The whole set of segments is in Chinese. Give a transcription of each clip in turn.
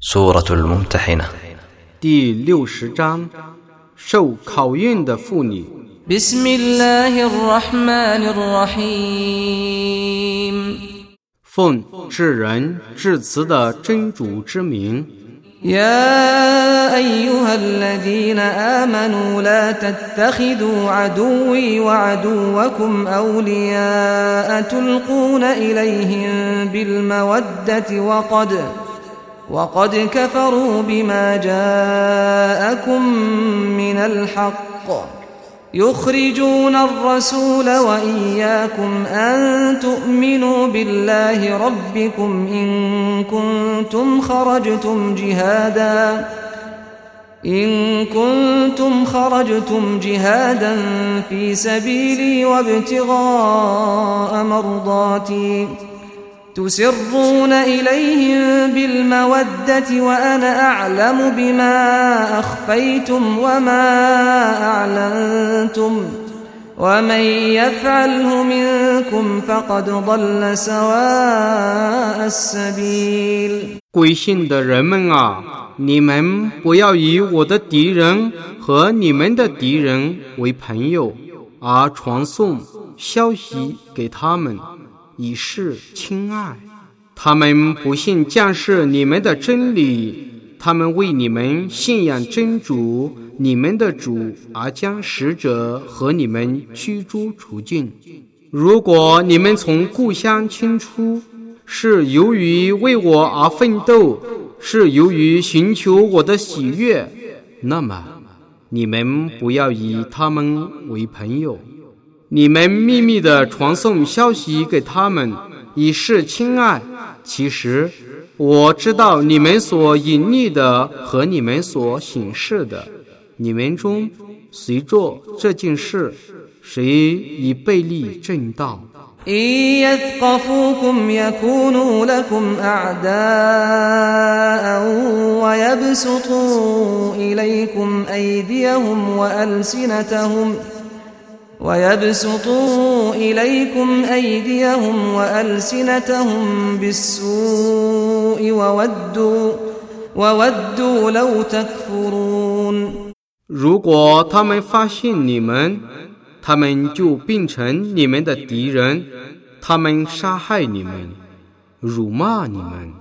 سورة الممتحنة 第六十章，受考验的妇女。 بسم الله الرحمن الرحيم 奉至仁至慈的真主之名， يا أيها الذين آمنوا لا تتخذوا عدوي وعدوكم أولياء تلقون إليهم بالمودة وقد وقد كفروا بما جاءكم من الحق. يخرجون الرسول وإياكم أن تؤمنوا بالله ربكم إن كنتم خرجتم جهادا إن كنتم خرجتم جهادا في سبيلي وابتغاء مرضاتي. تسرون إليهم بالمودة وأنا أعلم بما أخفيتم وما أعلنتم ومن يفعله منكم فقد ضل سواء السبيل 归信的人们啊，你们不要以我的敌人和你们的敌人为朋友，而传送消息给他们， 以示亲爱。他们不信降世你们的真理，他们为你们信仰真主你们的主而将使者和你们驱逐出境。如果你们从故乡迁出，是由于为我而奋斗，是由于寻求我的喜悦，那么你们不要以他们为朋友。你们秘密的传送消息给他们，以示亲爱。其实我知道你们所隐匿的和你们所显示的。你们中谁做这件事，谁已背离正道。 إن يثقفوكم يكونوا لكم أعداء ويبسطوا إليكم أيديهم وألسنتهم ويبسطوا إليكم أيديهم وألسنتهم بالسوء وودوا وودوا لو تكفرون 如果他们发现你们，他们就变成你们的敌人，他们杀害你们，辱骂你们，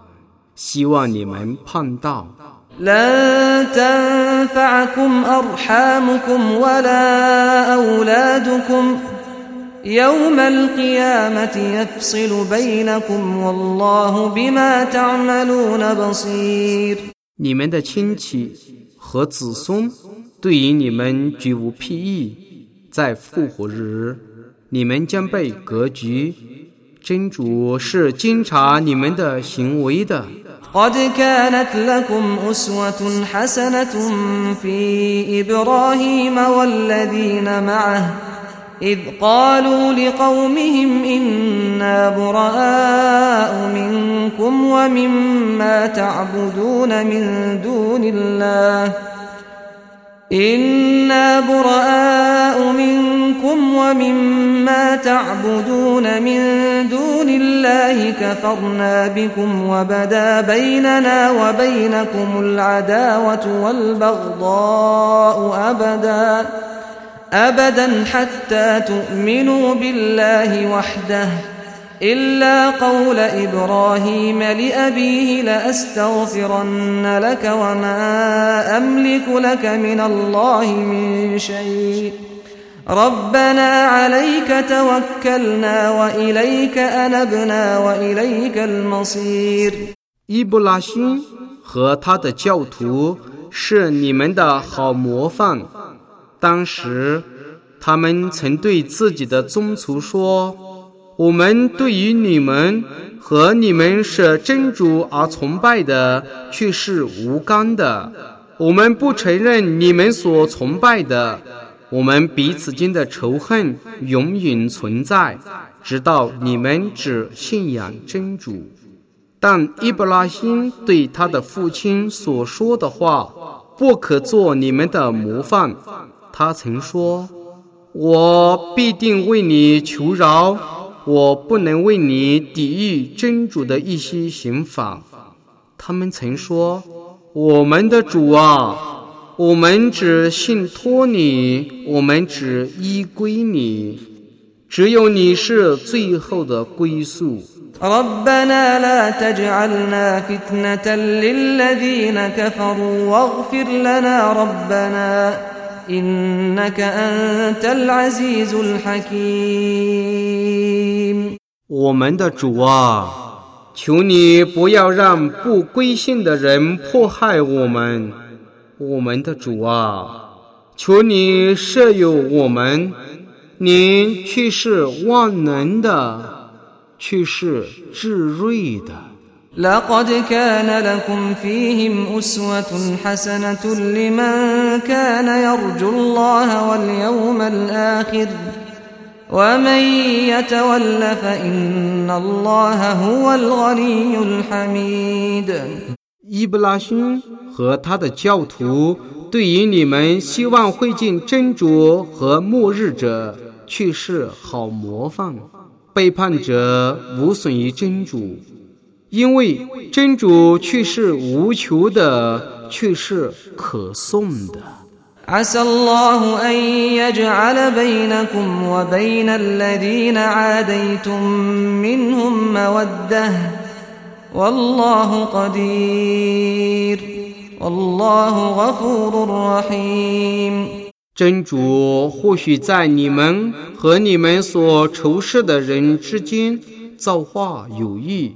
希望你们叛道。 لن تنفعكم أرحامكم ولا أولادكم يوم القيامة يفصل بينكم والله بما تعملون بصير 你们的亲戚和子孙对于你们绝无裨益，在复活日，你们将被隔绝。真主是监察你们的行为的。 قد كانت لكم أسوة حسنة في إبراهيم والذين معه إذ قالوا لقومهم إنا براء منكم ومما تعبدون من دون الله إنا براء منكم ومما تعبدون من دون الله كفرنا بكم وبدا بيننا وبينكم العداوة والبغضاء أبدا أبدا حتى تؤمنوا بالله وحده. إلا قول إبراهيم لأبيه لأستغفرن لك وما أملك لك من الله من شيء ربنا عليك توكلنا وإليك أنبنا وإليك المصير 伊布拉欣和他的教徒是你们的好模范。当时，他们曾对自己的宗族说：“ 我们对于你们和你们是真主而崇拜的，却是无干的。我们不承认你们所崇拜的。我们彼此间的仇恨永远存在，直到你们只信仰真主。”但伊布拉欣对他的父亲所说的话，不可做你们的模范。他曾说：“我必定为你求饶，我不能为你抵御真主的一些刑法。” 他们曾说：“我们的主啊，我们只信托你，我们只依归你，只有你是最后的归宿。” ربنا لا تجعلنا فتنة للذين كفروا واغفر لنا ربنا إنك أنت العزيز الحكيم 我们的主啊，求你不要让不归信的人迫害我们。我们的主啊，求你赦宥我们，您却是万能的。却是智睿的。لقد كان لكم فيهم أسوة حسنة لمن كان يرجو الله واليوم الآخر ومن يتول فإن الله هو الغني الحميد 伊布拉欣和他的教徒对于你们希望会见真主和末日者，却是好模范。背叛者无损于真主，因为真主却是无求的，却是可颂的。 真主或许在你们和你们所仇视的人之间造化有意。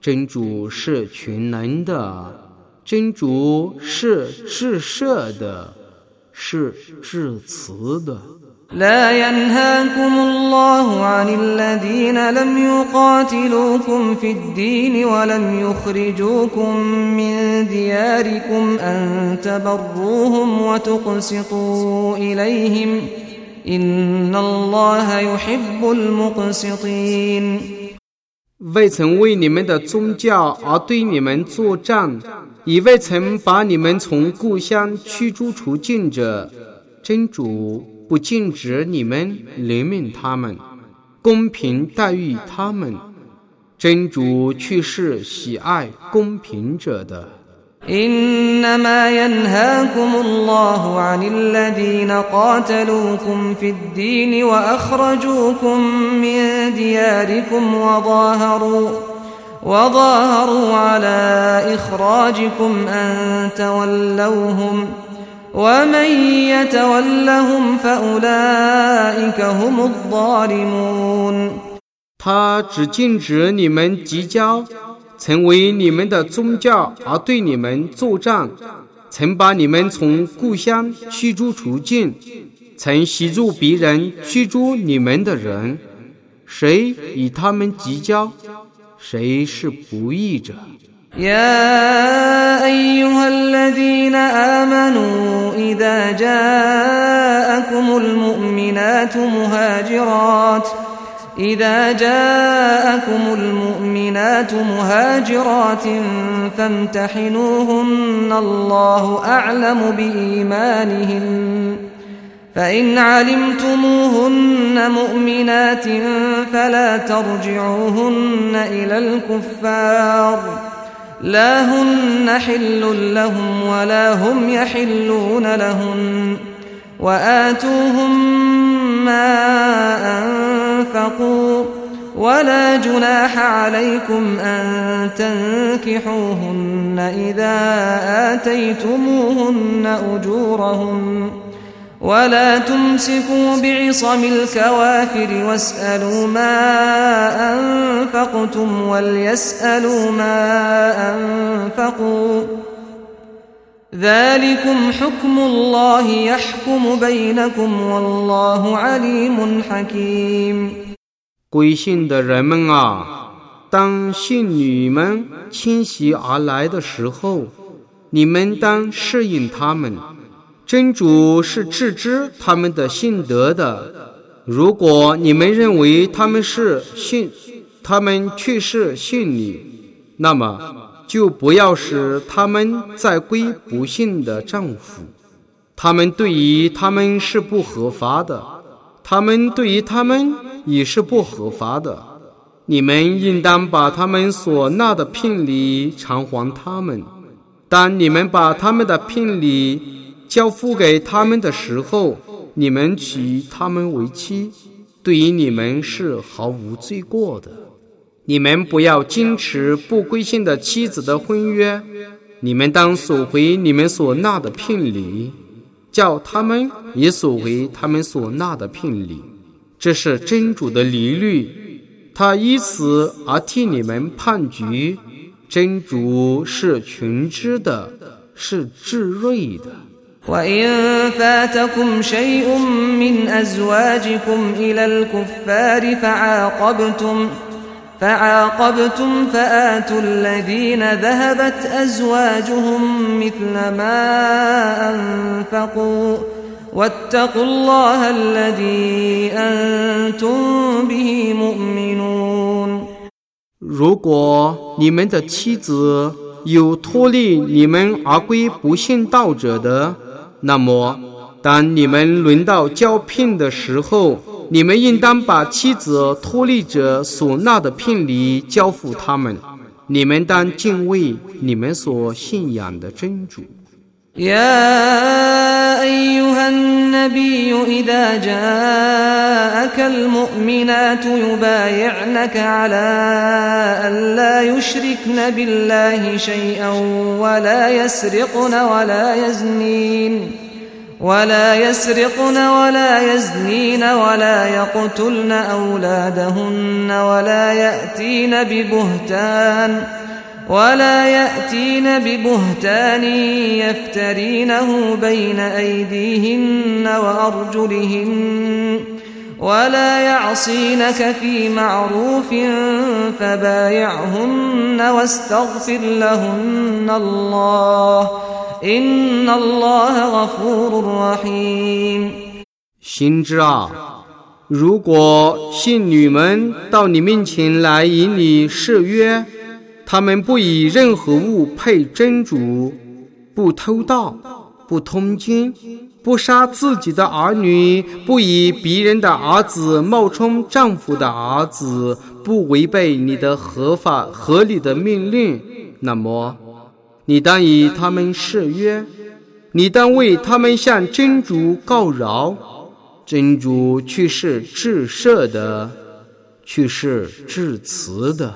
真主是全能的，真主是至赦的，是至慈的。لا ينهاكم الله عن الذين لم يقاتلوكم في الدين ولم يخرجوكم من دياركم أن تبروهم وتقسطوا إليهم إن الله يحب المقسطين 未曾为你们的宗教而对你们作战， 也未曾把你们从故乡驱逐出境者，真主不禁止你们怜悯他们，公平待遇他们，真主却是喜爱公平者的。إنما ينهاكم الله عن الذين قاتلوكم في الدين وأخرجوكم من دياركم وظاهروا وظاهروا على إخراجكم أن تولوهم ۖ他只禁止你们结交，成为你们的宗教而对你们作战，曾把你们从故乡驱逐出境，曾协助别人驱逐你们的人，谁与他们结交， 谁是不义者。يا أيها الذين آمنوا إذا جاءكم المؤمنات مهاجرات إذا جاءكم المؤمنات مهاجرات فامتحنوهن الله أعلم بإيمانهن فإن علمتموهن مؤمنات فلا ترجعوهن إلى الكفار. لا هن حل لهم ولا هم يحلون لهن وآتوهم ما أنفقوا ولا جناح عليكم أن تنكحوهن إذا آتيتموهن أجورهن ولا تمسكوا بعصم الكوافر واسألوا ما أنفقتم وليسألوا ما أنفقوا ذلكم حكم الله يحكم بينكم والله عليم حكيم 归信的人们啊，当信女们侵袭而来的时候，你们当适应他们。 真主是自知他们的信德的。如果你们认为他们是信，他们却是信你，那么就不要使他们再归不幸的丈夫。他们对于他们是不合法的，他们对于他们也是不合法的。你们应当把他们所纳的聘礼偿还他们。当你们把他们的聘礼交付给他们的时候，你们娶他们为妻，对于你们是毫无罪过的。你们不要坚持不归信的妻子的婚约，你们当索回你们所纳的聘礼，叫他们也索回他们所纳的聘礼。这是真主的利率。他以此而替你们判决，真主是群知的，是智睿的。وإن فاتكم شيء من أزواجكم إلى الكفار فعاقبتم فعاقبتم فآتوا الذين ذهبت أزواجهم مثل ما أنفقوا واتقوا الله الذي أنتم به مؤمنون 如果你们的妻子有脱离你们而归不信道者的， 那么当你们轮到交聘的时候，你们应当把妻子脱离者所纳的聘礼交付他们。你们当敬畏你们所信仰的真主。يا أيها النبي إذا جاءك المؤمنات يبايعنك على أن لا يشركن بالله شيئا ولا يسرقن ولا يزنين ولا يسرقن ولا يزنين ولا يقتلن أولادهن ولا يأتين ببهتان ۖ ولا يأتين ببهتان يفترينه بين أيديهن وأرجلهن ولا يعصينك في معروف فبايعهن واستغفر لهن الله إن الله غفور رحيم 心之啊，如果信女们到你面前来与你誓约。 他们不以任何物配真主，不偷盗，不通奸，不杀自己的儿女，不以别人的儿子冒充丈夫的儿子，不违背你的合法合理的命令。那么，你当以他们誓约，你当为他们向真主告饶，真主却是至赦的，却是至慈的。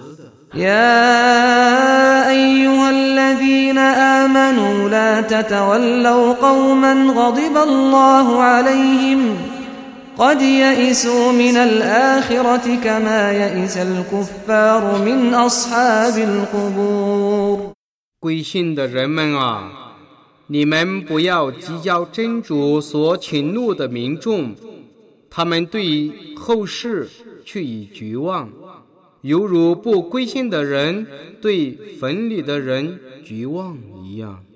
يا أيها الذين آمنوا لا تتولوا قوما غضب الله عليهم قد يئسوا من الآخرة كما يئس الكفار من أصحاب القبور 归信的人们啊，你们不要计较真主所请怒的民众，他们对后世却已绝望。 犹如不归心的人对坟里的人绝望一样。